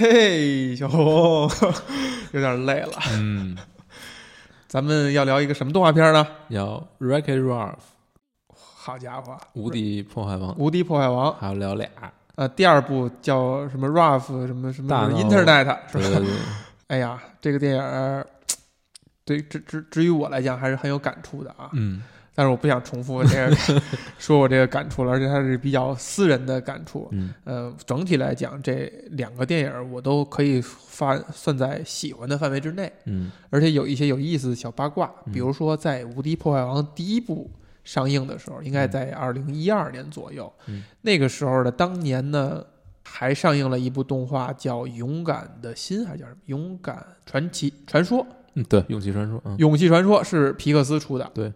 嘿，小红，有点累了。嗯，咱们要聊一个什么动画片呢？要 Wreck-It Ralph 好家伙，无敌破坏王，无敌破坏王。还要聊俩。呃，第二部叫什么 Ralph 什么什么什么 Internet 是吧？对对对，哎呀，这个电影，对，至至至于我来讲还是很有感触的啊。嗯但是我不想重复这个 说我这个感触了，而且它是比较私人的感触。嗯呃，整体来讲，这两个电影我都可以发算在喜欢的范围之内。嗯而且有一些有意思的小八卦，嗯比如说在《无敌破坏王》第一部上映的时候，应该在二零一二年左右，嗯那个时候的当年呢，还上映了一部动画叫《勇敢的心》，还是叫什么《勇敢传奇传说》？嗯，对，勇气传说，嗯《勇气传说》是皮克斯出的，对。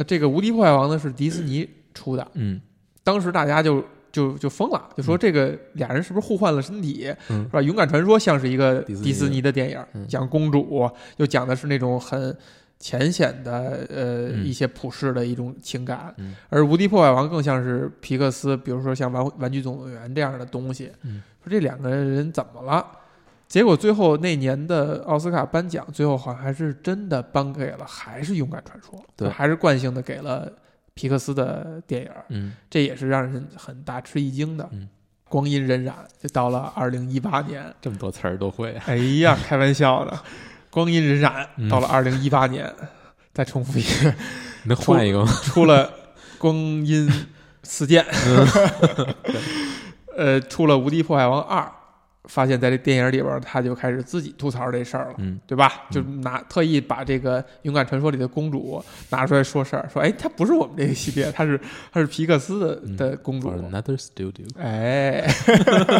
呃，这个《无敌破坏王》呢是迪士尼出的，嗯当时大家就就就疯了，就说这个俩人是不是互换了身体？嗯是吧？《勇敢传说》像是一个迪士尼的电影，嗯讲公主，又讲的是那种很浅显的呃、嗯一些普世的一种情感，嗯而《无敌破坏王》更像是皮克斯，比如说像玩《玩具总动员》这样的东西。嗯说这两个人怎么了？结果最后那年的奥斯卡颁奖，最后好像还是真的颁给了还是《勇敢传说》，对还是惯性的给了皮克斯的电影。嗯这也是让人很大吃一惊的。嗯光阴荏苒，就到了二零一八年。这么多词儿都会。哎呀，开玩笑的，光阴荏苒，嗯到了二零一八年，再重复一遍，能换一个吗？出了光阴似箭，呃，出了《无敌破坏王二》，发现在这电影里边儿，他就开始自己吐槽这事儿了。嗯对吧？就拿特意把这个《勇敢传说》里的公主拿出来说事儿，说哎，她不是我们这个系列，她是她是皮克斯的公主。Another studio。哎，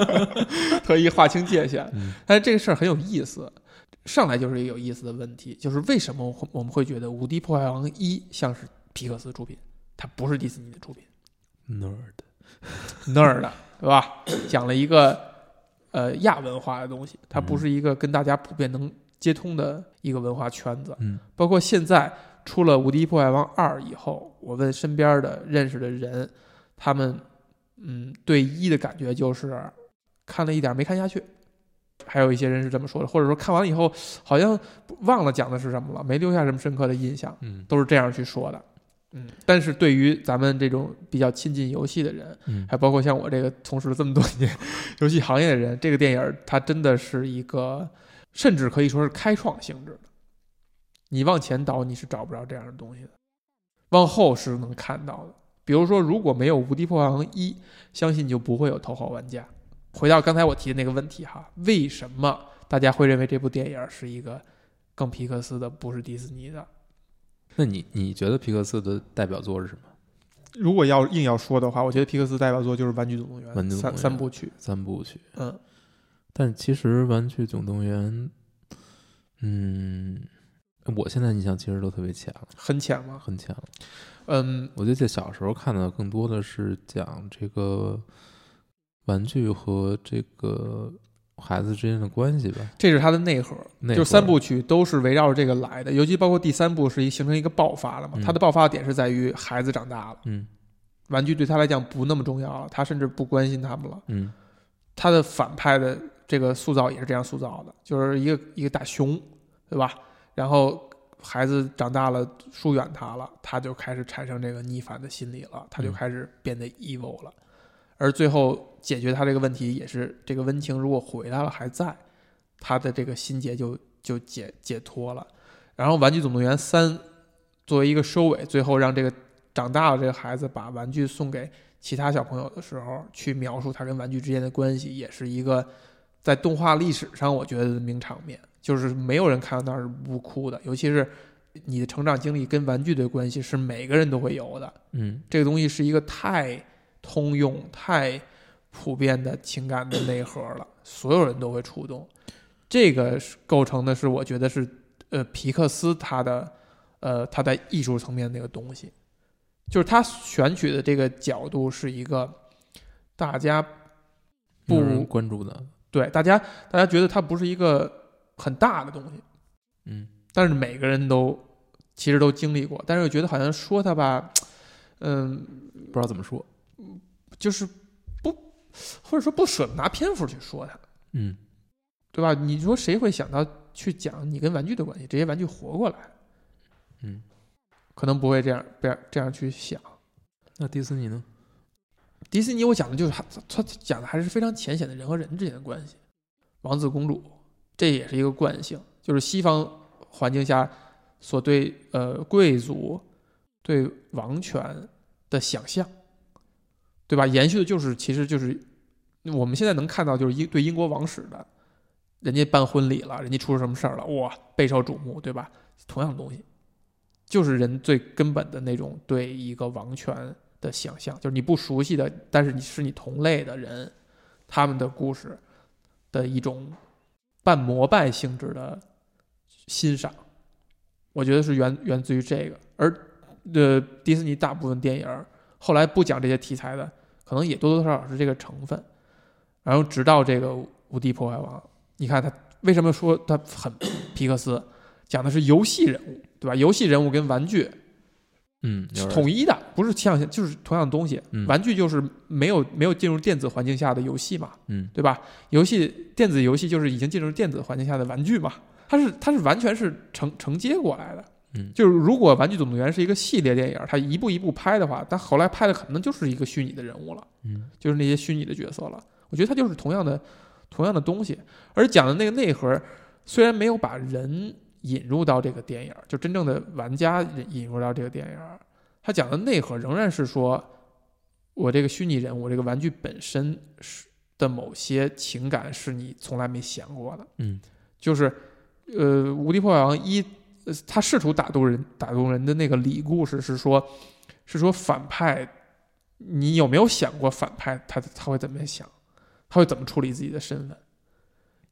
特意划清界限。嗯但是这个事儿很有意思，上来就是一个有意思的问题，就是为什么我我们会觉得《无敌破坏王一》像是皮克斯出品，它不是迪士尼的出品 Nerd。？nerd，对吧？讲了一个呃亚文化的东西，它不是一个跟大家普遍能接通的一个文化圈子。嗯包括现在出了《无敌破坏王二》以后，我问身边的认识的人，他们嗯对一的感觉就是看了一点没看下去，还有一些人是这么说的，或者说看完了以后好像忘了讲的是什么了，没留下什么深刻的印象，嗯都是这样去说的。嗯，但是对于咱们这种比较亲近游戏的人，嗯还包括像我这个从事了这么多年游戏行业的人，这个电影儿它真的是一个，甚至可以说是开创性质的。你往前倒，你是找不着这样的东西的；往后是能看到的。比如说，如果没有《无敌破坏王一》，相信就不会有头号玩家。回到刚才我提的那个问题哈，为什么大家会认为这部电影儿是一个更皮克斯的，不是迪士尼的？那你你觉得皮克斯的代表作是什么？如果要硬要说的话，我觉得皮克斯代表作就是《玩具总动员》三玩具总动员三部曲。三部曲。嗯，但其实《玩具总动员》，嗯，我现在印象其实都特别浅了，很浅吗？很浅了。嗯，我记得小时候看的更多的是讲这个玩具和这个孩子之间的关系吧。这是它的内核，内核就三部曲都是围绕着这个来的，尤其包括第三部是一形成一个爆发了嘛。嗯它的爆发点是在于孩子长大了，嗯玩具对他来讲不那么重要了，他甚至不关心他们了。嗯他的反派的这个塑造也是这样塑造的，就是一个一个大熊，对吧？然后孩子长大了，疏远他了，他就开始产生这个逆反的心理了，他就嗯开始变得 evil 了。而最后解决他这个问题，也是这个温情如果回来了还在，他的这个心结就就解解脱了。然后《玩具总动员三》作为一个收尾，最后让这个长大了这个孩子把玩具送给其他小朋友的时候，去描述他跟玩具之间的关系，也是一个在动画历史上我觉得的名场面，就是没有人看到那儿是不哭的，尤其是你的成长经历跟玩具的关系是每个人都会有的，嗯这个东西是一个太通用、太普遍的情感的内核了，所有人都会触动。这个是构成的是，我觉得是呃皮克斯他的呃他在艺术层面那个东西，就是他选取的这个角度是一个大家不关注的。对大家大家觉得它不是一个很大的东西，嗯但是每个人都其实都经历过，但是又觉得好像说它吧，嗯，不知道怎么说。就是不或者说不舍得拿篇幅去说它。嗯对吧？你说谁会想到去讲你跟玩具的关系？这些玩具活过来，嗯，可能不会这样这样这样去想。那迪士尼呢？迪士尼我讲的就是他他讲的还是非常浅显的人和人之间的关系，王子公主，这也是一个惯性，就是西方环境下所对呃贵族对王权的想象，对吧？延续的就是其实就是我们现在能看到就是英对英国王室的，人家办婚礼了，人家出了什么事儿了，哇，备受瞩目，对吧？同样的东西，就是人最根本的那种对一个王权的想象，就是你不熟悉的，但是你是你同类的人，他们的故事的一种半膜拜性质的欣赏，我觉得是源源自于这个。而呃，迪士尼大部分电影后来不讲这些题材的，可能也多多少少是这个成分。然后直到这个《无敌破坏王》，你看他为什么说他很皮克斯，讲的是游戏人物，对吧？游戏人物跟玩具嗯，是统一的，不是像就是同样的东西。嗯玩具就是没有没有进入电子环境下的游戏嘛，嗯对吧？游戏电子游戏就是已经进入电子环境下的玩具嘛，它是它是完全是承承接过来的。嗯就是如果《玩具总动员》是一个系列电影，它一步一步拍的话，它后来拍的可能就是一个虚拟的人物了，嗯就是那些虚拟的角色了。我觉得它就是同样的同样的东西，而讲的那个内核虽然没有把人引入到这个电影，就真正的玩家引引入到这个电影，他讲的内核仍然是说，我这个虚拟人物，这个玩具本身是的某些情感是你从来没想过的。嗯就是，呃，《无敌破坏王一》他试图打动人，打动人的那个理故事是说，是说反派，你有没有想过反派他他会怎么想，他会怎么处理自己的身份？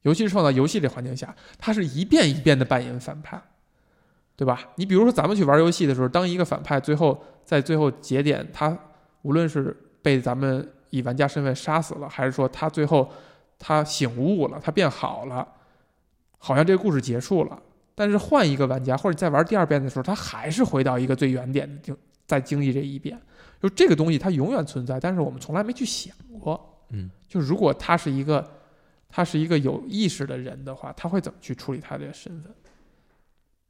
尤其是放到游戏这环境下，他是一遍一遍的扮演反派，对吧？你比如说咱们去玩游戏的时候，当一个反派最后在最后节点，他无论是被咱们以玩家身份杀死了，还是说他最后他醒悟了，他变好了，好像这个故事结束了。但是换一个玩家，或者再玩第二遍的时候，他还是回到一个最原点的就，再经历这一遍。就这个东西，它永远存在，但是我们从来没去想过。嗯，就如果他是一个，他是一个有意识的人的话，他会怎么去处理他的身份？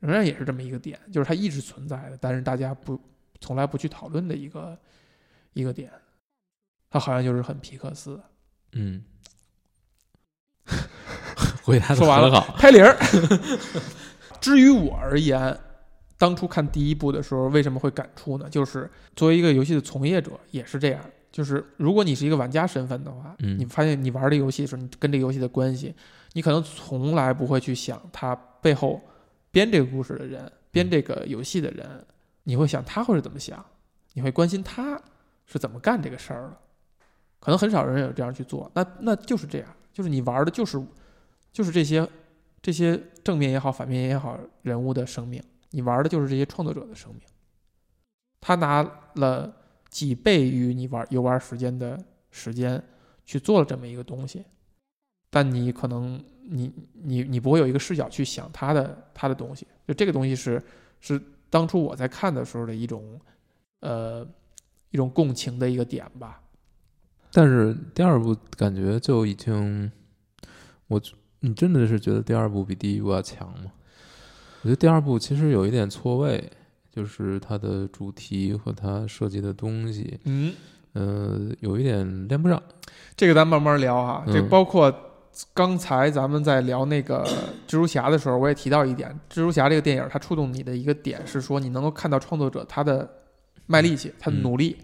仍然也是这么一个点，就是他一直存在的，但是大家不从来不去讨论的一个一个点。他好像就是很皮克斯。嗯，回答的说完了很好。拍铃儿。至于我而言，当初看第一部的时候，为什么会感触呢？就是作为一个游戏的从业者，也是这样。就是如果你是一个玩家身份的话，嗯你发现你玩这个游戏的时候，你跟这个游戏的关系，你可能从来不会去想他背后编这个故事的人，编这个游戏的人，你会想他会是怎么想，你会关心他是怎么干这个事儿的。可能很少人有这样去做，那那就是这样，就是你玩的就是就是这些这些正面也好，反面也好，人物的生命，你玩的就是这些创作者的生命。他拿了几倍于你玩游玩时间的时间去做了这么一个东西，但你可能你你你不会有一个视角去想他的他的东西，就这个东西是是当初我在看的时候的一种呃一种共情的一个点吧。但是第二部感觉就已经，我你真的是觉得第二部比第一部要强吗？我觉得第二部其实有一点错位，就是它的主题和它设计的东西，嗯，呃，有一点连不上。这个咱慢慢聊哈。嗯这包括刚才咱们在聊那个 蜘蛛侠的时候，我也提到一点，蜘蛛侠这个电影它触动你的一个点是说，你能够看到创作者他的卖力气，他的努力。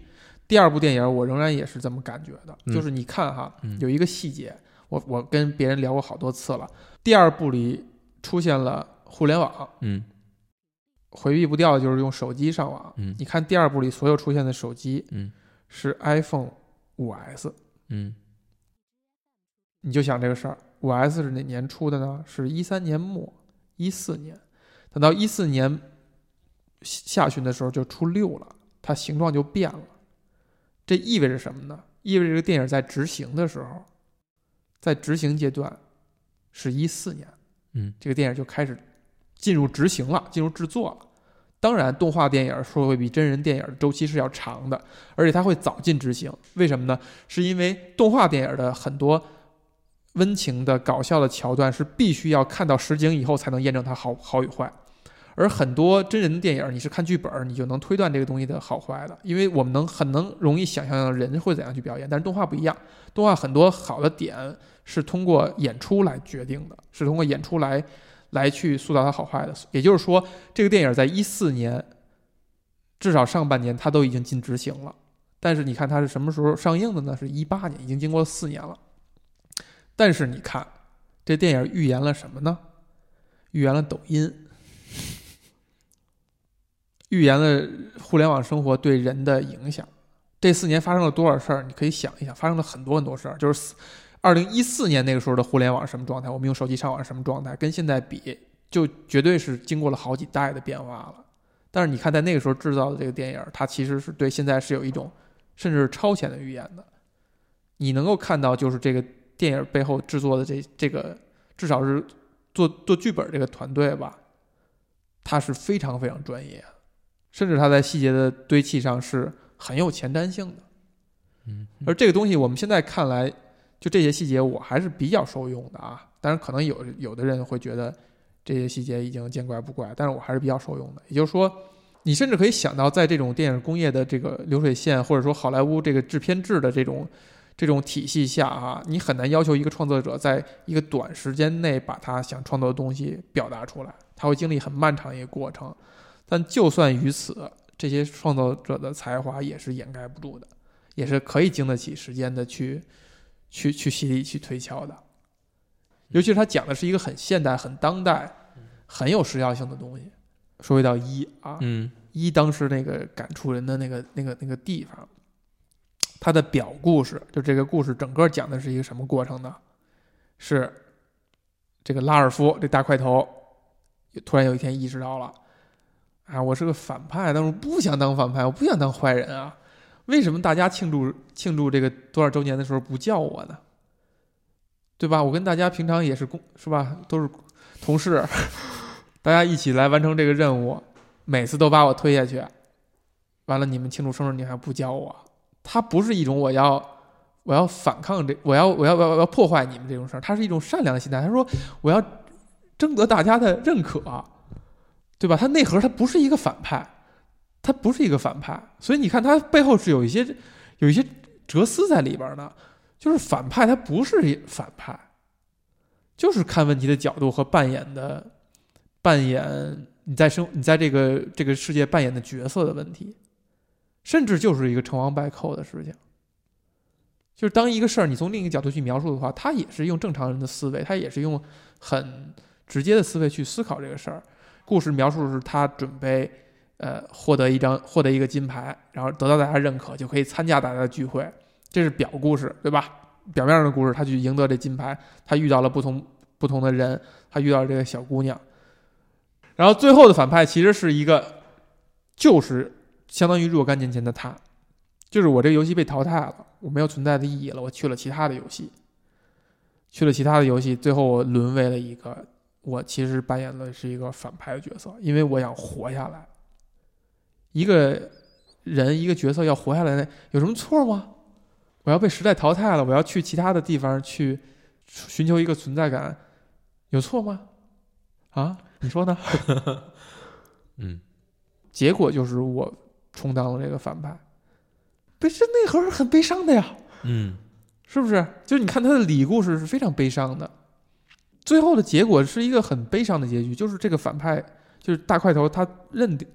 第二部电影我仍然也是这么感觉的，嗯就是你看哈，嗯有一个细节，我我跟别人聊过好多次了。第二部里出现了互联网，嗯回避不掉的就是用手机上网。嗯你看第二部里所有出现的手机嗯是 iPhone 五 S，嗯你就想这个事儿，五 S 是哪年出的呢？是一三年末，一四年，等到一四年下旬的时候就出六了，它形状就变了。这意味着什么呢？意味着这个电影在执行的时候，在执行阶段是一四年，嗯这个电影就开始进入执行了，进入制作了。当然，动画电影说会比真人电影的周期是要长的，而且它会早进执行。为什么呢？是因为动画电影的很多温情的、搞笑的桥段是必须要看到实景以后才能验证它好好与坏，而很多真人电影，你是看剧本儿，你就能推断这个东西的好坏的，因为我们能很能容易想象人会怎样去表演，但是动画不一样，动画很多好的点是通过演出来决定的，是通过演出来来去塑造它好坏的。也就是说，这个电影在一四年至少上半年它都已经进执行了，但是你看它是什么时候上映的呢？是一八年，已经经过了四年了。但是你看，这电影预言了什么呢？预言了抖音，预言了互联网生活对人的影响。这四年发生了多少事儿？你可以想一想，发生了很多很多事儿。就是二零一四年那个时候的互联网是什么状态？我们用手机上网是什么状态？跟现在比，就绝对是经过了好几代的变化了。但是你看，在那个时候制造的这个电影，它其实是对现在是有一种甚至是超前的预言的。你能够看到，就是这个电影背后制作的这这个，至少是做做剧本这个团队吧，他是非常非常专业，甚至他在细节的堆砌上是很有前瞻性的。嗯，而这个东西我们现在看来，就这些细节我还是比较受用的啊。当然，可能有有的人会觉得这些细节已经见怪不怪，但是我还是比较受用的。也就是说，你甚至可以想到，在这种电影工业的这个流水线，或者说好莱坞这个制片制的这种这种体系下啊，你很难要求一个创作者在一个短时间内把他想创作的东西表达出来，他会经历很漫长一个过程。但就算于此，这些创作者的才华也是掩盖不住的，也是可以经得起时间的去去去洗礼、去推敲的。尤其是他讲的是一个很现代、很当代、很有时效性的东西。说回到一啊，嗯一当时那个感触人的那个那个那个地方，他的表故事，就这个故事整个讲的是一个什么过程呢？是这个拉尔夫这大块头，突然有一天意识到了，啊，我是个反派，但是我不想当反派，我不想当坏人啊。为什么大家庆祝庆祝这个多少周年的时候不叫我呢？对吧？我跟大家平常也是公是吧，都是同事，大家一起来完成这个任务，每次都把我推下去，完了你们庆祝生日你还不叫我，他不是一种我要我要反抗这我要我要我要要破坏你们这种事儿，他是一种善良的心态。他说我要征得大家的认可，对吧？他内核他不是一个反派，他不是一个反派，所以你看他背后是有一些有一些哲思在里边儿的，就是反派他不是反派，就是看问题的角度和扮演的扮演你在生你在这个这个世界扮演的角色的问题，甚至就是一个成王败寇的事情。就是当一个事儿你从另一个角度去描述的话，他也是用正常人的思维，他也是用很直接的思维去思考这个事儿。故事描述的是他准备呃获得一张获得一个金牌，然后得到大家认可，就可以参加大家的聚会，这是表故事，对吧？表面上的故事，他去赢得这金牌，他遇到了不同不同的人，他遇到了这个小姑娘，然后最后的反派其实是一个，就是相当于若干年前的他，就是我这游戏被淘汰了，我没有存在的意义了，我去了其他的游戏，去了其他的游戏，最后我沦为了一个，我其实扮演的是一个反派的角色，因为我想活下来。一个人一个角色要活下来，有什么错吗？我要被时代淘汰了，我要去其他的地方去寻求一个存在感，有错吗？啊，你说呢？嗯结果就是我充当了这个反派，不是内核是很悲伤的呀，嗯是不是？就是你看他的里故事是非常悲伤的，最后的结果是一个很悲伤的结局，就是这个反派就是大块头，他认定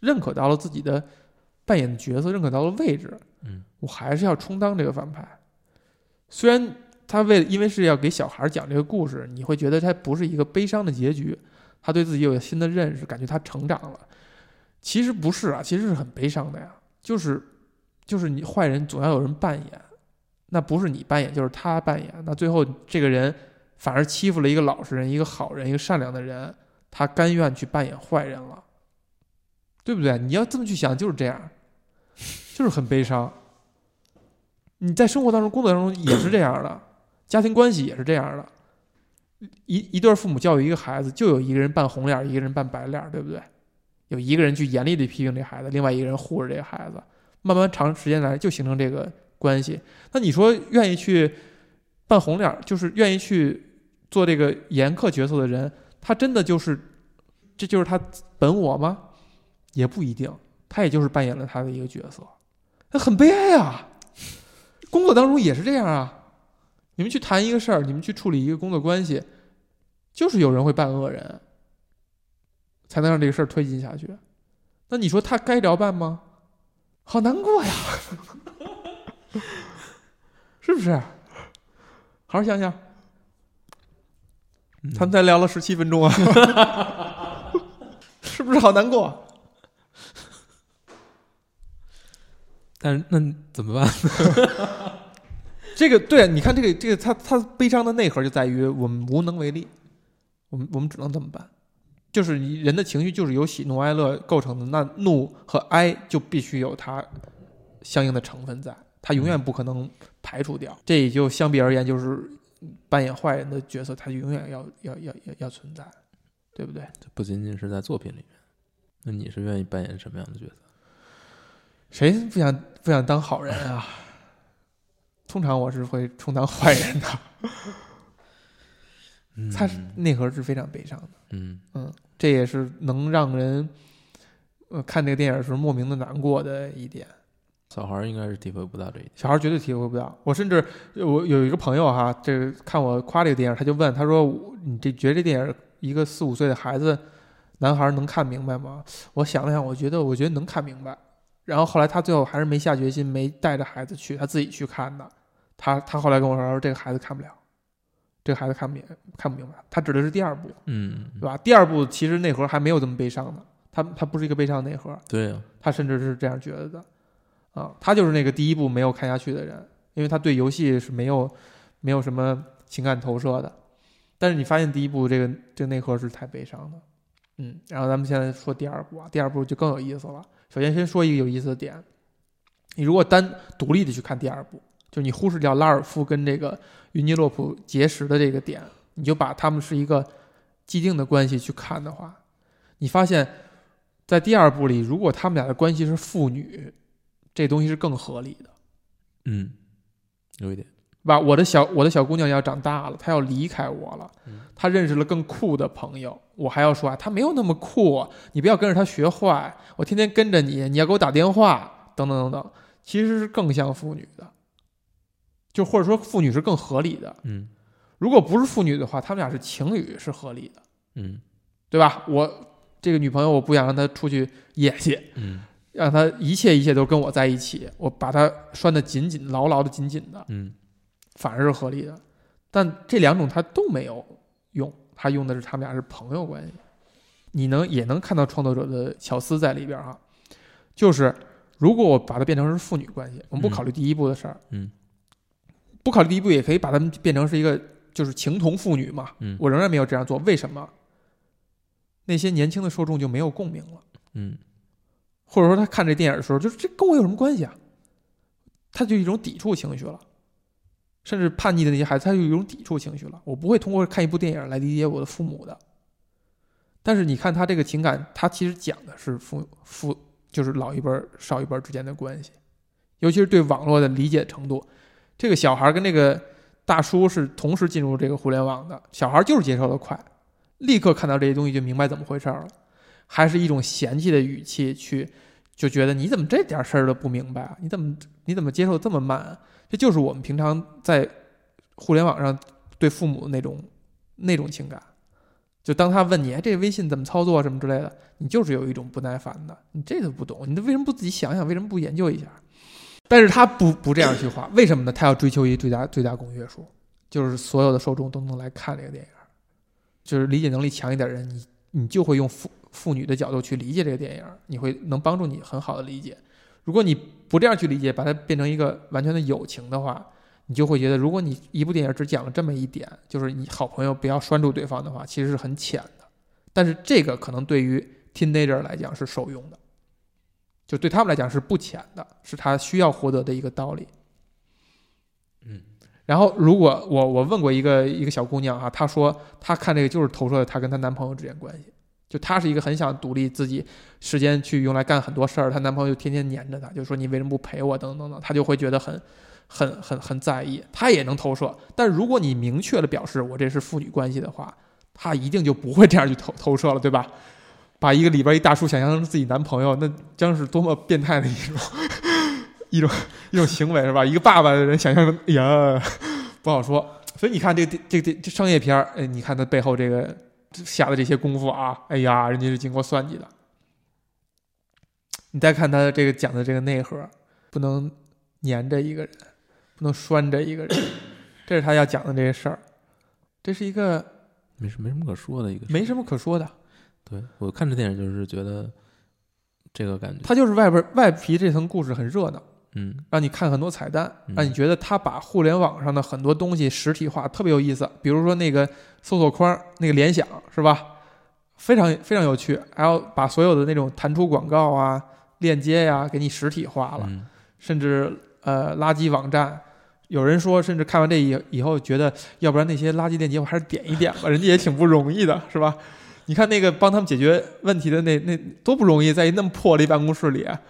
认可到了自己的扮演的角色，认可到了位置，嗯，我还是要充当这个反派。虽然他为因为是要给小孩讲这个故事，你会觉得他不是一个悲伤的结局，他对自己有了新的认识，感觉他成长了。其实不是啊，其实是很悲伤的呀。就是就是你坏人总要有人扮演，那不是你扮演就是他扮演，那最后这个人反而欺负了一个老实人、一个好人、一个善良的人，他甘愿去扮演坏人了，对不对？你要这么去想，就是这样，就是很悲伤。你在生活当中、工作当中也是这样的，家庭关系也是这样的。一一对父母教育一个孩子，就有一个人扮红脸，一个人扮白脸，对不对？有一个人去严厉的批评这孩子，另外一个人护着这个孩子，慢慢长时间来就形成这个关系。那你说愿意去扮红脸，就是愿意去做这个严苛角色的人，他真的就是这就是他本我吗？也不一定，他也就是扮演了他的一个角色，那很悲哀啊。工作当中也是这样啊。你们去谈一个事儿，你们去处理一个工作关系，就是有人会扮恶人，才能让这个事儿推进下去。那你说他该着办吗？好难过呀，是不是？好好想想，嗯他们才聊了十七分钟啊，是不是好难过？但是那怎么办？这个对，你看这个这个他他悲伤的内核就在于我们无能为力，我们我们只能这么办，就是你人的情绪就是由喜怒哀乐构成的，那怒和哀就必须有它相应的成分在，它永远不可能排除掉。这也就相比而言，就是扮演坏人的角色，它就永远要要要要要存在，对不对？这不仅仅是在作品里面，那你是愿意扮演什么样的角色？谁不想不想当好人啊？通常我是会充当坏人的，嗯它是内核是非常悲伤的。嗯嗯，这也是能让人呃看这个电影的时候莫名的难过的一点。小孩儿应该是体会不到这一点。小孩绝对体会不到。我甚至我有一个朋友哈，这个看我夸这个电影，他就问他说：“你这觉得这电影一个四五岁的孩子男孩能看明白吗？”我想了想，我觉得我觉得能看明白。然后后来他最后还是没下决心，没带着孩子去，他自己去看的。他他后来跟我说，他说这个孩子看不了，这个孩子看不明看不明白。他指的是第二部，嗯，对吧？第二部其实内核还没有这么悲伤呢，他他不是一个悲伤的内核，对呀、他甚至是这样觉得的，啊，他就是那个第一部没有看下去的人，因为他对游戏是没有没有什么情感投射的。但是你发现第一部这个这个内核是太悲伤的，嗯，然后咱们现在说第二部啊，第二部就更有意思了。首先先说一个有意思的点，你如果单独立的去看第二部，就你忽视掉拉尔夫跟这个云尼洛普结识的这个点，你就把他们是一个既定的关系去看的话，你发现，在第二部里，如果他们俩的关系是父女，这东西是更合理的，嗯，有一点，吧？我的小我的小姑娘要长大了，她要离开我了嗯，她认识了更酷的朋友，我还要说啊，她没有那么酷，你不要跟着她学坏，我天天跟着你，你要给我打电话，等等等等，其实是更像父女的，就或者说父女是更合理的。嗯如果不是父女的话，他们俩是情侣是合理的，嗯对吧？我这个女朋友，我不想让她出去野去，嗯让她一切一切都跟我在一起，我把她拴得紧紧、牢牢的、紧紧的，嗯反而是合理的。但这两种他都没有用，他用的是他们俩是朋友关系。你能也能看到创作者的巧思在里边哈，就是如果我把它变成是父女关系，我们不考虑第一步的事儿，嗯不考虑第一步也可以把它们变成是一个就是情同父女嘛，嗯我仍然没有这样做，为什么？那些年轻的受众就没有共鸣了。嗯或者说他看这电影的时候，就是这跟我有什么关系啊？他就一种抵触情绪了，甚至叛逆的那些孩子，他就有一种抵触情绪了。我不会通过看一部电影来理解我的父母的。但是你看他这个情感，他其实讲的是父父就是老一辈儿少一辈儿之间的关系，尤其是对网络的理解程度。这个小孩跟这个大叔是同时进入这个互联网的，小孩就是接受的快，立刻看到这些东西就明白怎么回事了。还是一种嫌弃的语气去，就觉得你怎么这点事儿都不明白啊？你怎么你怎么接受这么慢啊？这就是我们平常在互联网上对父母那种那种情感。就当他问你，哎，这微信怎么操作什么之类的，你就是有一种不耐烦的，你这都不懂，你为什么不自己想想？为什么不研究一下？但是他不不这样去画，为什么呢？他要追求一最大最大公约数，就是所有的受众都能来看这个电影，就是理解能力强一点的人，你你就会用父父女的角度去理解这个电影，你会能帮助你很好的理解。如果你不这样去理解，把它变成一个完全的友情的话，你就会觉得，如果你一部电影只讲了这么一点，就是你好朋友不要拴住对方的话，其实是很浅的。但是这个可能对于 teenager 来讲是受用的，就对他们来讲是不浅的，是他需要获得的一个道理。嗯。然后，如果我我问过一个一个小姑娘哈、她说她看这个就是投射了她跟她男朋友之间关系，就她是一个很想独立，自己时间去用来干很多事儿，她男朋友天天黏着她，就说你为什么不陪我等等等等，她就会觉得很很很很在意，他也能投射。但如果你明确的表示我这是父女关系的话，他一定就不会这样去投投射了，对吧？把一个里边一大叔想象成自己男朋友，那将是多么变态的一种一种一种行为，是吧？一个爸爸的人想象成，哎呀，不好说。所以你看这个这这这商业片儿，哎，你看它背后这个下的这些功夫啊，哎呀，人家是经过算计的。你再看他这个讲的这个内核，不能粘着一个人，不能拴着一个人，这是他要讲的这些事儿。这是一个没什没什么可说的一个，没什么可说的。对我看这电影就是觉得这个感觉，他就是外边外皮这层故事很热闹，嗯让你看很多彩蛋，嗯让你觉得他把互联网上的很多东西实体化，特别有意思。比如说那个搜索框，那个联想是吧？非常非常有趣，还要把所有的那种弹出广告啊、链接呀、给你实体化了，嗯甚至呃垃圾网站。有人说，甚至看完这以以后觉得，要不然那些垃圾链接我还是点一点吧，人家也挺不容易的，是吧？你看那个帮他们解决问题的那那多不容易，在一那么破的一办公室里，啊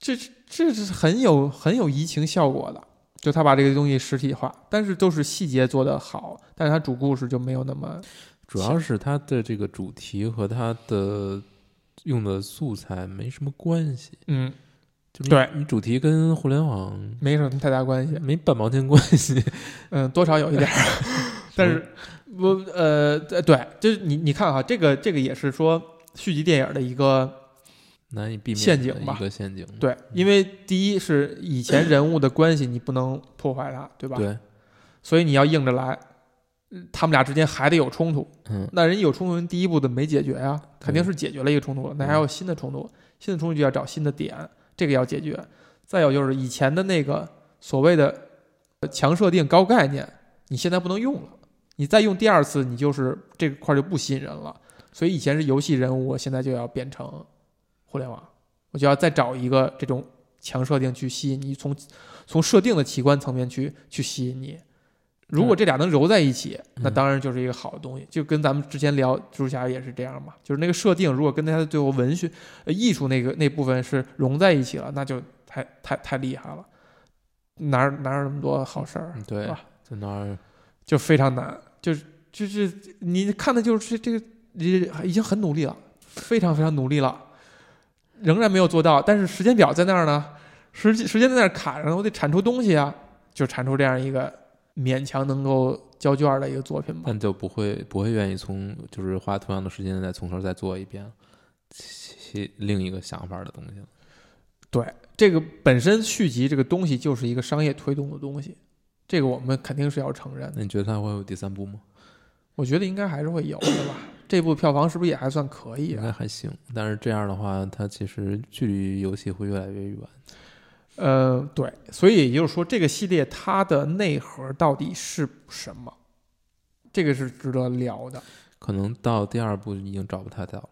这这是很有很有移情效果的。就他把这个东西实体化，但是都是细节做得好，但是他主故事就没有那么主要是它的这个主题和它的用的素材没什么关系，嗯，就对你主题跟互联网没什么太大关系。没半毛钱关系，嗯，多少有一点儿，但是不呃对对，就是你你看哈，这个这个也是说续集电影的一个难以避免陷阱吧一个陷阱。对，因为第一是以前人物的关系你不能破坏它，对吧？对，所以你要硬着来，嗯他们俩之间还得有冲突。嗯那人有冲突，人第一步的没解决呀，肯定是解决了一个冲突了，那还有新的冲突，新的冲突就要找新的点，这个要解决。再有就是以前的那个所谓的呃强设定高概念，你现在不能用了，你再用第二次，你就是这块就不吸引人了。所以以前是游戏人物，现在就要变成互联网，我就要再找一个这种强设定去吸引你，从从设定的奇观层面去去吸引你。如果这俩能揉在一起，那嗯当然就是一个好的东西。就跟咱们之前聊蜘蛛侠也是这样嘛，就是那个设定如果跟它的最后文学、呃艺术那个那部分是融在一起了，那就太太太厉害了。哪儿哪有那么多好事儿？嗯对在哪儿就非常难，就是就是你看的就是这个你已经很努力了，非常非常努力了，仍然没有做到。但是时间表在那儿呢，时时间在那儿卡着呢，我得产出东西啊，就产出这样一个勉强能够交卷儿的一个作品吧。那就不会不会愿意从就是花同样的时间再从头再做一遍，其另一个想法的东西对。这个本身续集这个东西就是一个商业推动的东西，这个我们肯定是要承认的。那你觉得它会有第三部吗？我觉得应该还是会有的吧。这部票房是不是也还算可以应该啊？还行，但是这样的话，它其实距离游戏会越来越远。呃，对，所以也就是说，这个系列它的内核到底是什么？这个是值得聊的，可能到第二部已经找不太到了，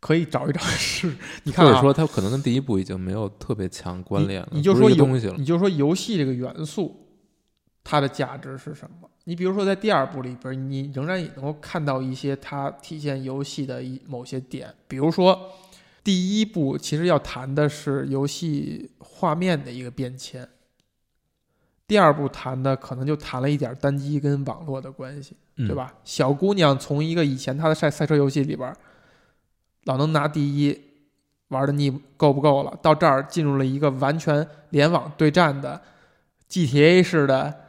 可以找一找是。你或看、啊，者说它可能跟第一部已经没有特别强关联了，你你就说游一个东西了。你就说游戏这个元素，它的价值是什么？你比如说在第二部里边，你仍然也能够看到一些它体现游戏的一某些点，比如说第一部其实要谈的是游戏画面的一个变迁，第二部谈的可能就谈了一点单机跟网络的关系。嗯对？吧？小姑娘从一个以前她的赛赛车游戏里边，老能拿第一，玩的腻够不够了，到这儿进入了一个完全联网对战的 GTA 式的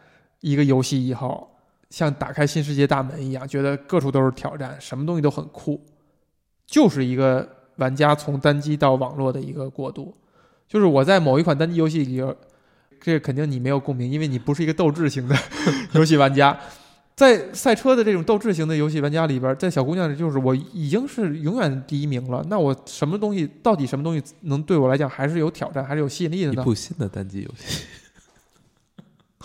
一个游戏以后，像打开新世界大门一样，觉得各处都是挑战，什么东西都很酷，就是一个玩家从单机到网络的一个过渡。就是我在某一款单机游戏里，这肯定你没有共鸣，因为你不是一个斗志型的游戏玩家。在赛车的这种斗志型的游戏玩家里边，在小姑娘里就是我已经是永远第一名了。那我什么东西，到底什么东西能对我来讲还是有挑战，还是有吸引力的呢？一部新的单机游戏，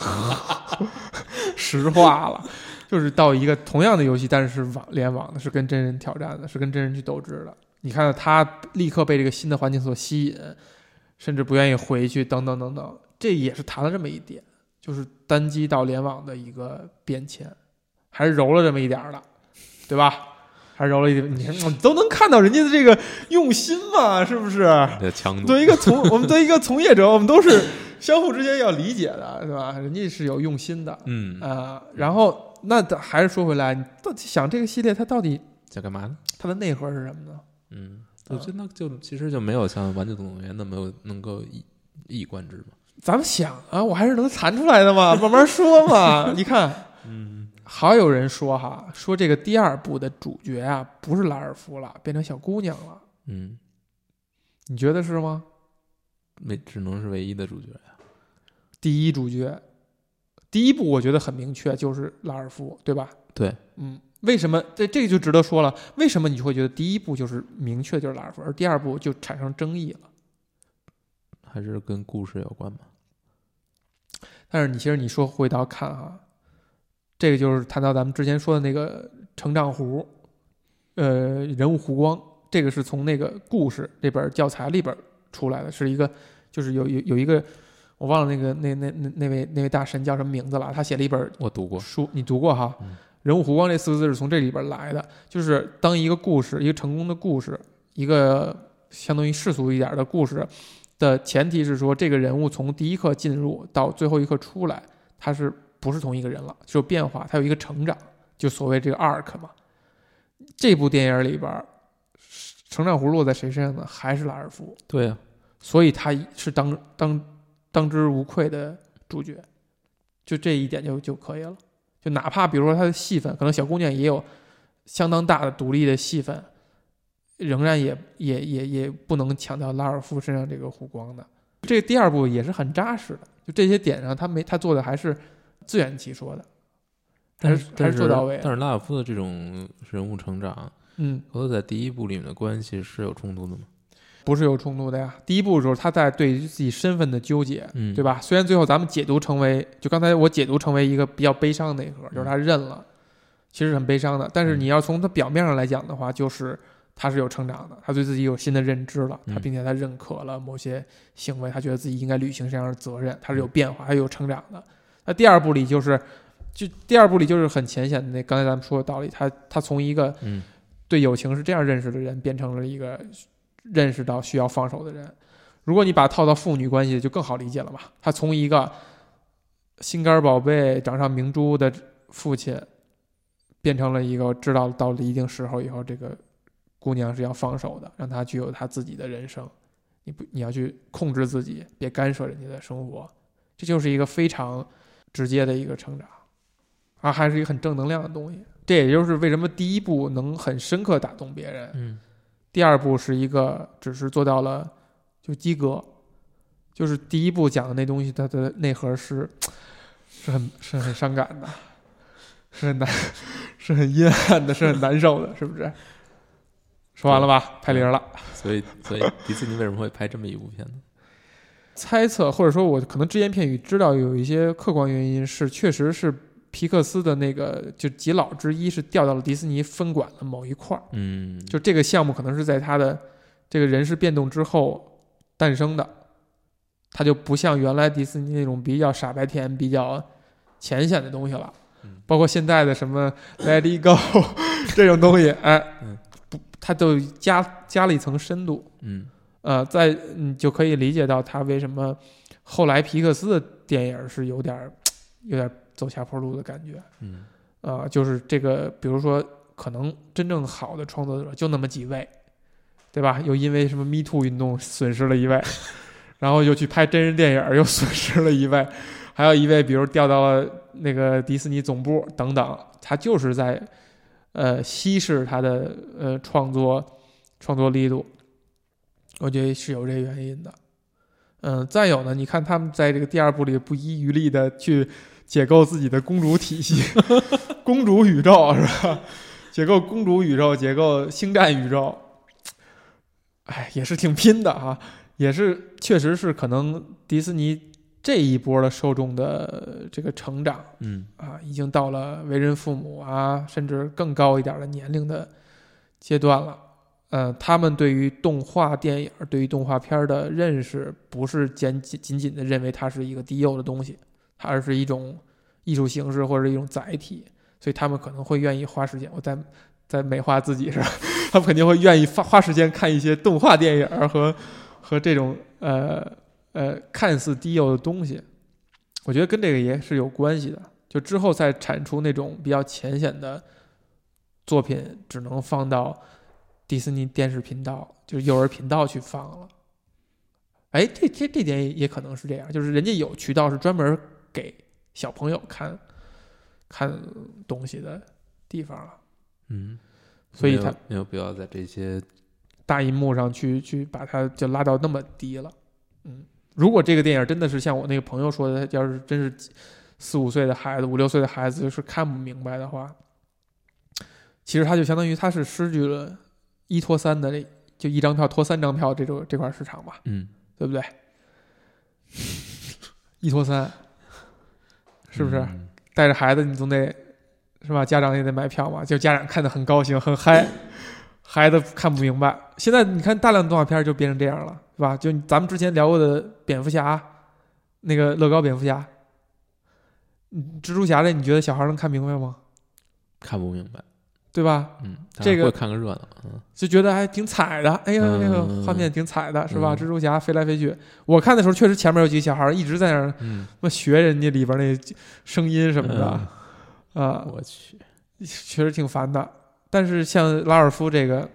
实话了，就是到一个同样的游戏，但是是网联网的，是跟真人挑战的，是跟真人去斗智的。你看到他立刻被这个新的环境所吸引，甚至不愿意回去，等等等等，这也是谈了这么一点，就是单机到联网的一个变迁，还是揉了这么一点儿的，对吧？还是揉了一点，你看你都能看到人家的这个用心嘛，是不是？的强度作为一个从我们作为一个从业者，我们都是相互之间要理解的，对吧？人家是有用心的嗯，啊、然后，那还是说回来，你到底想这个系列它到底在干嘛呢？它的内核是什么呢？嗯，我觉得那就其实就没有像《玩具总动员》那么有能够一一以贯之嘛。咱们想啊，我还是能弹出来的嘛，慢慢说嘛。你看，嗯，好有人说哈，说这个第二部的主角啊，不是拉尔夫了，变成小姑娘了。嗯，你觉得是吗？没只能是唯一的主角呀。第一主角，第一部我觉得很明确，就是拉尔夫，对吧？对，嗯，为什么这这个就值得说了？为什么你会觉得第一部就是明确就是拉尔夫，而第二部就产生争议了？还是跟故事有关吗？但是你其实你说回到看哈，这个就是谈到咱们之前说的那个成长弧，呃，人物弧光，这个是从那个故事这本教材里边出来的，是一个就是有有有一个我忘了那个那那那那位那位大神叫什么名字了，他写了一本我读过。书，你读过哈？嗯人物弧光这四个字是从这里边来的，就是当一个故事，一个成功的故事，一个相当于世俗一点的故事的前提是说，这个人物从第一刻进入到最后一刻出来，他是不是同一个人了？就有变化，他有一个成长，就所谓这个 arc 嘛。这部电影里边，成长弧落在谁身上呢？还是拉尔夫，对呀、所以他是当当当之无愧的主角，就这一点就就可以了。就哪怕比如说他的戏份，可能小姑娘也有相当大的独立的戏份，仍然也也也也不能抢到拉尔夫身上这个弧光的。这个第二部也是很扎实的，就这些点上他没他做的还是自圆其说的，但是还是做到位的。但是拉尔夫的这种人物成长嗯，和在第一部里面的关系是有冲突的吗？不是有冲突的呀。第一步的时候，他在对于自己身份的纠结，嗯，对？吧？虽然最后咱们解读成为，就刚才我解读成为一个比较悲伤的内核，就是他认了，其实很悲伤的。但是嗯你要从他表面上来讲的话，就是他是有成长的，他对自己有新的认知了，嗯他并且他认可了某些行为，他觉得自己应该履行这样的责任，他是有变化，他有成长的。那第二步里就是，就第二步里就是很浅显的那刚才咱们说的道理，他他从一个嗯对友情是这样认识的人，变成了一个认识到需要放手的人。如果你把它套到父女关系，就更好理解了嘛。他从一个心肝宝贝、掌上明珠的父亲，变成了一个知道到了一定时候以后，这个姑娘是要放手的，让她具有她自己的人生。你不，你要去控制自己，别干涉人家的生活。这就是一个非常直接的一个成长，啊，还是一个很正能量的东西。这也就是为什么第一部能很深刻打动别人，嗯第二部是一个只是做到了就及格，就是第一部讲的那东西，它的内核是 是很是很伤感的，是很难是很阴暗的，是很难受的，是不是？说完了吧？拍零了。所以所以迪士尼为什么会拍这么一部片子？猜测或者说我可能只言片语知道有一些客观原因是，确实是皮克斯的那个就几老之一是调到了迪士尼分管的某一块儿。嗯，就这个项目可能是在他的这个人事变动之后诞生的，他就不像原来迪士尼那种比较傻白甜、比较浅显的东西了嗯。包括现在的什么 Let It Go 这种东西，哎嗯，不，他都加加了一层深度。嗯呃，在你就可以理解到他为什么后来皮克斯的电影是有点儿有点儿走下坡路的感觉。嗯啊、就是这个，比如说，可能真正好的创作者就那么几位，对吧？又因为什么 Me Too 运动损失了一位，然后又去拍真人电影又损失了一位，还有一位，比如调到了那个迪士尼总部等等，他就是在呃稀释他的呃创作创作力度，我觉得是有这个原因的。嗯，再有呢，你看他们在这个第二部里不遗余力的去解构自己的公主体系，公主宇宙是吧？解构公主宇宙，解构星战宇宙，哎，也是挺拼的啊，也是确实是可能迪士尼这一波的受众的这个成长嗯啊，已经到了为人父母啊，甚至更高一点的年龄的阶段了。呃，他们对于动画电影、对于动画片的认识，不是仅仅仅仅的认为它是一个低幼的东西，它而是一种艺术形式或者一种载体，所以他们可能会愿意花时间。我在在美化自己是吧？他们肯定会愿意花花时间看一些动画电影和和这种呃呃看似低幼的东西，我觉得跟这个也是有关系的。就之后再产出那种比较浅显的作品，只能放到迪士尼电视频道，就是幼儿频道去放了。哎，这这这点也也可能是这样，就是人家有渠道是专门给小朋友看看东西的地方了，嗯，所以他没有必要在这些大荧幕上去去把它就拉到那么低了。嗯，如果这个电影真的是像我那个朋友说的，要是真是四五岁的孩子、五六岁的孩子就是看不明白的话，其实他就相当于他是失去了一拖三的这就一张票拖三张票这种这块市场吧，嗯，对不对？一拖三，是不是？嗯带着孩子你总得是吧？家长也得买票嘛，就家长看得很高兴很嗨，孩子看不明白。现在你看大量动画片就变成这样了，是吧？就咱们之前聊过的蝙蝠侠，那个乐高蝙蝠侠，嗯蜘蛛侠的你觉得小孩能看明白吗？看不明白，对吧？嗯，这个看个热闹，嗯。就觉得还挺彩的，哎呀，嗯那个画面挺彩的，是吧？嗯。蜘蛛侠飞来飞去，我看的时候确实前面有几个小孩一直在那儿嗯，那学人家里边那声音什么的，啊，我去，确实挺烦的。但是像拉尔夫这个，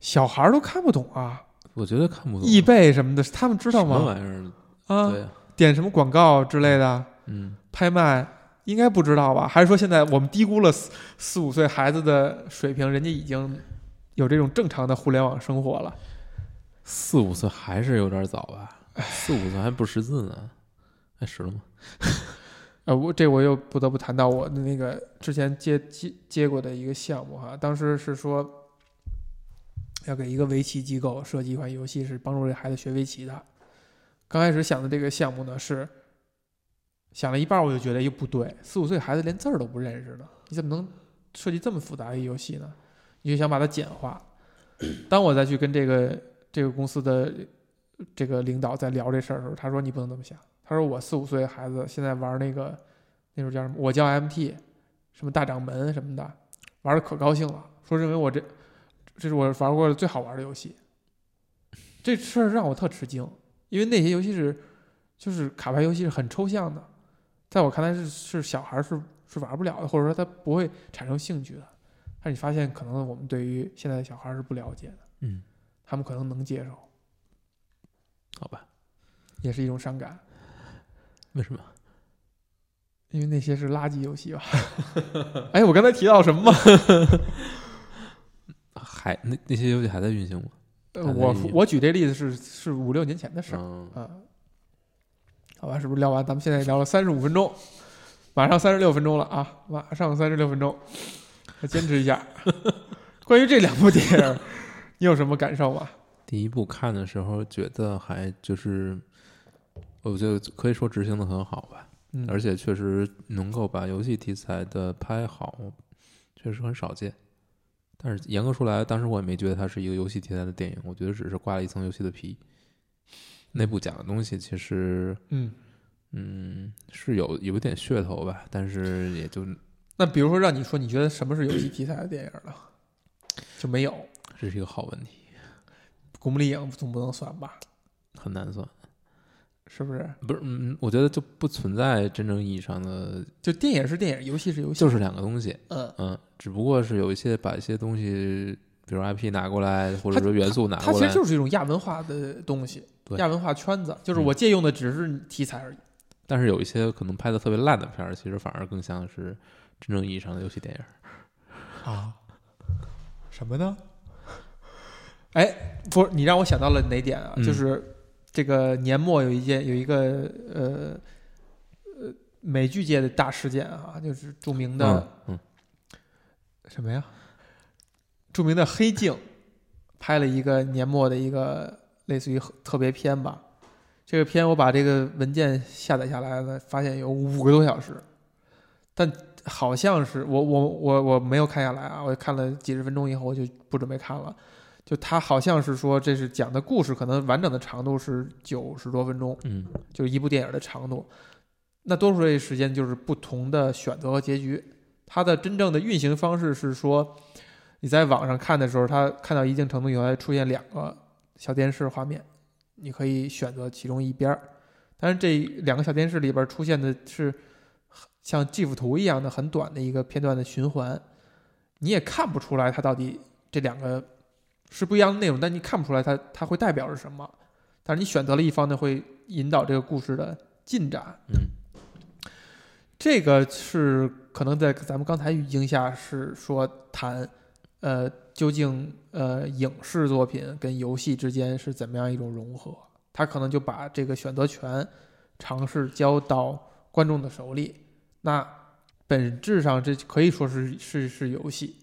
小孩都看不懂啊，我觉得看不懂，易贝什么的，他们知道吗？什么吗？玩意儿？啊，对，点什么广告之类的，嗯，拍卖应该不知道吧？还是说现在我们低估了四四五岁孩子的水平？人家已经有这种正常的互联网生活了。四五岁还是有点早吧？四五岁还不识字呢，还，识了吗？呃，我这我又不得不谈到我的那个之前接接接过的一个项目哈，当时是说要给一个围棋机构设计一款游戏，是帮助这孩子学围棋的。刚开始想的这个项目呢是想了一半，我就觉得又不对，四五岁孩子连字儿都不认识呢，你怎么能设计这么复杂的游戏呢？你就想把它简化。当我再去跟这个这个公司的这个领导在聊这事儿的时候，他说你不能这么想。他说我四五岁孩子现在玩那个那时候叫什么？我叫 MT，什么大掌门什么的，玩的可高兴了，说认为我这这是我玩过的最好玩的游戏。这事儿让我特吃惊，因为那些游戏是就是卡牌游戏是很抽象的，在我看来是是小孩是是玩不了的，或者说他不会产生兴趣的。但是你发现，可能我们对于现在的小孩是不了解的，嗯，他们可能能接受，好吧，也是一种伤感。为什么？因为那些是垃圾游戏吧？哎，我刚才提到什么吗？还那那些游戏还在运行吗？呃我我举这例子是是五六年前的事儿嗯，啊。好吧，是不是聊完？咱们现在聊了三十五分钟，马上三十六分钟了啊！马上三十六分钟，再坚持一下。关于这两部电影，你有什么感受吗？第一部看的时候觉得还就是，我觉得可以说执行的很好吧，嗯，而且确实能够把游戏题材的拍好，确实很少见。但是严格说来，当时我也没觉得它是一个游戏题材的电影，我觉得只是挂了一层游戏的皮。内部讲的东西其实，嗯，嗯，是有有一点噱头吧，但是也就那比如说让你说，你觉得什么是游戏题材的电影呢？就没有这是一个好问题，《古墓丽影》总不能算吧？很难算。是不是？不是，嗯，我觉得就不存在真正意义上的，就电影是电影，游戏是游戏，就是两个东西。嗯，嗯，只不过是有一些把一些东西，比如 IP 拿过来，或者说元素拿过来它其实，就是一种亚文化的东西，对亚文化圈子，就是嗯我借用的只是题材而已。但是有一些可能拍的特别烂的片儿，其实反而更像是真正意义上的游戏电影。啊？什么呢？哎，不是，你让我想到了哪点啊？嗯就是这个年末有一件有一个呃呃美剧界的大事件啊，就是著名的、嗯嗯什么呀？著名的《黑镜》拍了一个年末的一个类似于特别篇吧。这个篇我把这个文件下载下来了，发现有五个多小时，但好像是我我我我没有看下来啊，我看了几十分钟以后我就不准备看了。就他好像是说这是讲的故事，可能完整的长度是九十多分钟，嗯就是一部电影的长度。那多数的时间就是不同的选择和结局。它的真正的运行方式是说，你在网上看的时候，它看到一定程度以后，它出现两个小电视画面，你可以选择其中一边儿。但是这两个小电视里边出现的是像 GIF 图一样的很短的一个片段的循环，你也看不出来它到底这两个是不一样的内容，但你看不出来它它会代表着什么。但是你选择了一方呢，会引导这个故事的进展。嗯，这个是可能在咱们刚才语境下是说谈，呃，究竟呃影视作品跟游戏之间是怎么样一种融合？他可能就把这个选择权尝试交到观众的手里。那本质上这可以说是是是游戏，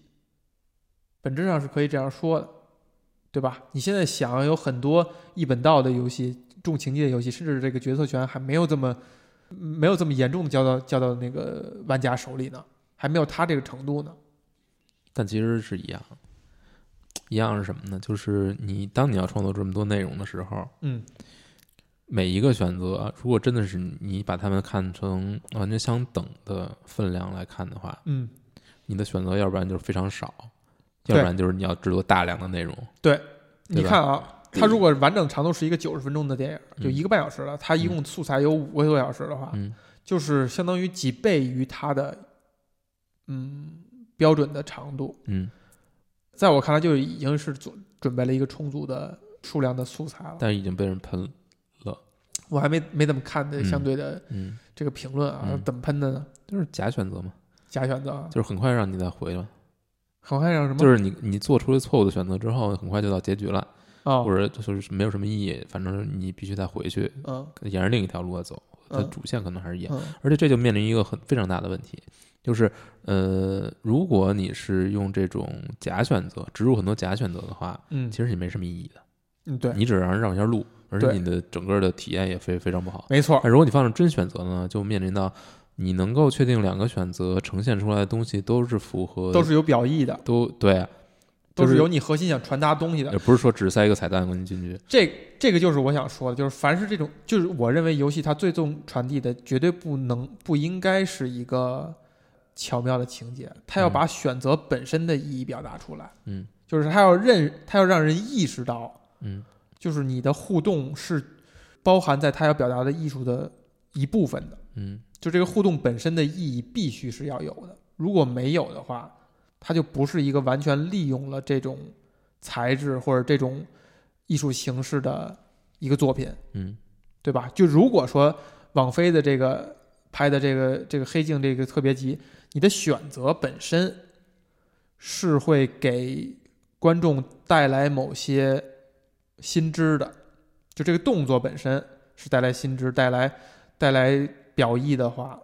本质上是可以这样说的，对吧？你现在想有很多一本道的游戏、重情节的游戏，甚至这个决策权还没有这么没有这么严重的交到交到那个玩家手里呢，还没有他这个程度呢。但其实是一样，一样是什么呢？就是你当你要创作这么多内容的时候，嗯每一个选择，如果真的是你把它们看成完全相等的分量来看的话，嗯，你的选择要不然就是非常少，要不然就是你要制作大量的内容。对，你看啊，它如果完整长度是一个九十分钟的电影，就嗯一个半小时了，它一共素材有五个多小时的话，嗯就是相当于几倍于它的嗯标准的长度。嗯，在我看来，就已经是准准备了一个充足的数量的素材了。但是已经被人喷了。我还没没怎么看的嗯相对的嗯，这个评论啊，嗯怎么喷的呢？就是假选择嘛，假选择啊，就是很快让你再回了，很快让什么？就是你你做出了错误的选择之后，很快就到结局了，哦，或者就是没有什么意义，反正你必须再回去，嗯沿着另一条路走，它嗯主线可能还是一样。嗯而且这就面临一个很非常大的问题，就是呃，如果你是用这种假选择植入很多假选择的话，嗯其实你没什么意义的，嗯，对，你只是让人绕一下路，而且你的整个的体验也非非常不好。没错，那如果你放上真选择呢，就面临到你能够确定两个选择呈现出来的东西都是符合，都是有表意的，都对啊，都就是是有你核心想传达东西的也。不是说只塞一个彩蛋给你进去。这这个就是我想说的，就是凡是这种，就是我认为游戏它最终传递的绝对不能不应该是一个巧妙的情节，他要嗯。把选择本身的意义表达出来，嗯。就是他要认，他要让人意识到，嗯。就是你的互动是包含在他要表达的艺术的一部分的，嗯。就这个互动本身的意义必须是要有的，如果没有的话，它就不是一个完全利用了这种材质或者这种艺术形式的一个作品。嗯。对吧？就如果说网飞的这个拍的这个这个黑镜这个特别集，你的选择本身是会给观众带来某些新知的，就这个动作本身是带来新知、带来带来表意的话，